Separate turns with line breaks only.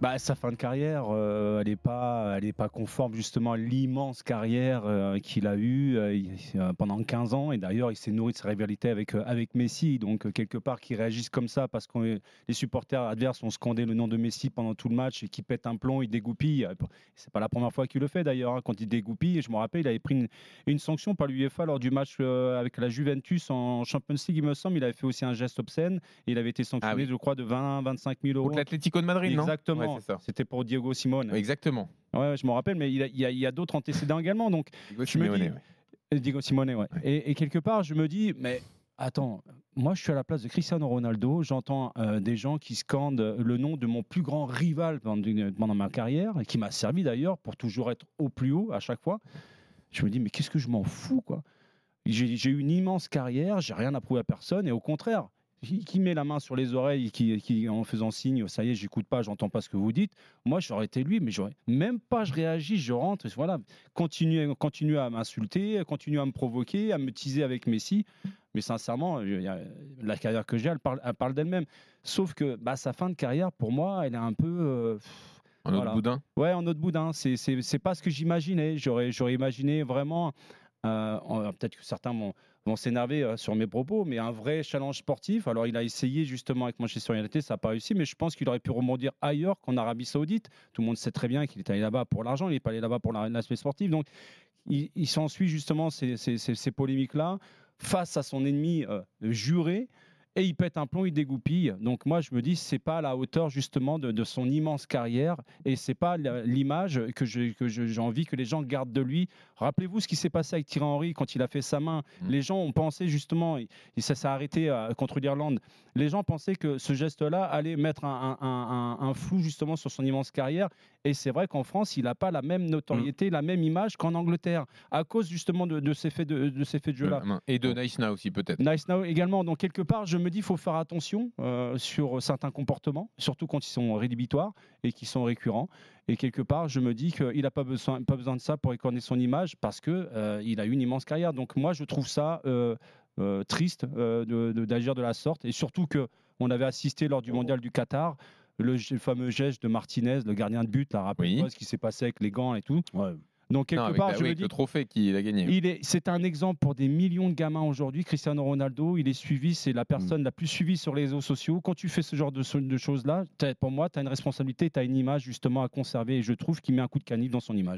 bah, sa fin de carrière, euh, elle n'est pas, elle est pas conforme justement à l'immense carrière euh, qu'il a eue euh, pendant 15 ans. Et d'ailleurs, il s'est nourri de sa rivalité avec, avec Messi. Donc, quelque part, qu'il réagisse comme ça parce que les supporters adverses ont scandé le nom de Messi pendant tout le match et qu'il pète un plomb, il dégoupille. C'est pas la première fois qu'il le fait d'ailleurs. Hein, quand il dégoupille, je me rappelle, il avait pris une, une sanction par l'UEFA lors du match avec la Juventus en Champions League, il me semble. Il avait fait aussi un geste obscène et il avait été sanctionné, ah je crois, de 20 25 000 euros.
Contre l'Atlético de Madrid,
non? Exactement. C'était pour Diego Simone.
Exactement.
Ouais, je me rappelle, mais il y a, y a d'autres antécédents également. Donc,
Diego Simone,
Diego Simone, ouais. Et, quelque part, je me dis, mais attends, moi je suis à la place de Cristiano Ronaldo, j'entends euh, des gens qui scandent le nom de mon plus grand rival pendant, ma carrière, et qui m'a servi d'ailleurs pour toujours être au plus haut à chaque fois. Je me dis, mais qu'est-ce que je m'en fous, quoi? J'ai eu une immense carrière, j'ai rien à prouver à personne, et au contraire, qui met la main sur les oreilles, qui, qui en faisant signe, ça y est, j'écoute pas, j'entends pas ce que vous dites. Moi, j'aurais été lui, mais j'aurais même pas, je réagis, je rentre, voilà, continue, continue à m'insulter, continue à me provoquer, à me teaser avec Messi. Mais sincèrement, la carrière que j'ai, elle parle, parle d'elle-même. Sauf que bah, sa fin de carrière, pour moi, elle est un peu. Euh,
en autre boudin?
Ouais, en autre boudin. C'est pas ce que j'imaginais. J'aurais imaginé vraiment euh, peut-être que certains vont, s'énerver euh, sur mes propos, mais un vrai challenge sportif. Alors, il a essayé justement avec Manchester United, ça n'a pas réussi, mais je pense qu'il aurait pu rebondir ailleurs qu'en Arabie Saoudite. Tout le monde sait très bien qu'il est allé là-bas pour l'argent, il n'est pas allé là-bas pour l'aspect sportif. Donc, il, s'ensuit justement ces, polémiques-là face à son ennemi euh, juré et il pète un plomb, il dégoupille. Donc moi, je me dis, c'est pas à la hauteur justement de, son immense carrière et c'est pas l'image que j'ai que envie que les gens gardent de lui. Rappelez-vous ce qui s'est passé avec Thierry Henry quand il a fait sa main. Mm. Les gens ont pensé justement, et ça s'est arrêté euh, contre l'Irlande. Les gens pensaient que ce geste-là allait mettre un, flou justement sur son immense carrière. Et c'est vrai qu'en France, il n'a pas la même notoriété, mm. la même image qu'en Angleterre, à cause justement de, ces faits de, ces faits de jeu-là.
Et de Nice Now aussi peut-être.
Nice Now également. Donc quelque part, je me me dis qu'il faut faire attention euh, sur certains comportements, surtout quand ils sont rédhibitoires et qui sont récurrents. Et quelque part, je me dis qu'il n'a pas besoin, pas besoin de ça pour écorner son image parce qu'il euh, il a une immense carrière. Donc moi, je trouve ça euh, triste d'agir de, la sorte. Et surtout qu'on avait assisté lors du mondial du Qatar le, fameux geste de Martinez, le gardien de but, là, rappelez-moi ce qui s'est passé avec les gants et tout.
Donc quelque part, je le trophée qu'il a gagné.
Il est, c'est un exemple pour des millions de gamins aujourd'hui. Cristiano Ronaldo, il est suivi, c'est la personne mm. la plus suivie sur les réseaux sociaux. Quand tu fais ce genre de, de choses-là, pour moi, tu as une responsabilité, tu as une image justement à conserver, et je trouve qu'il met un coup de canif dans son image.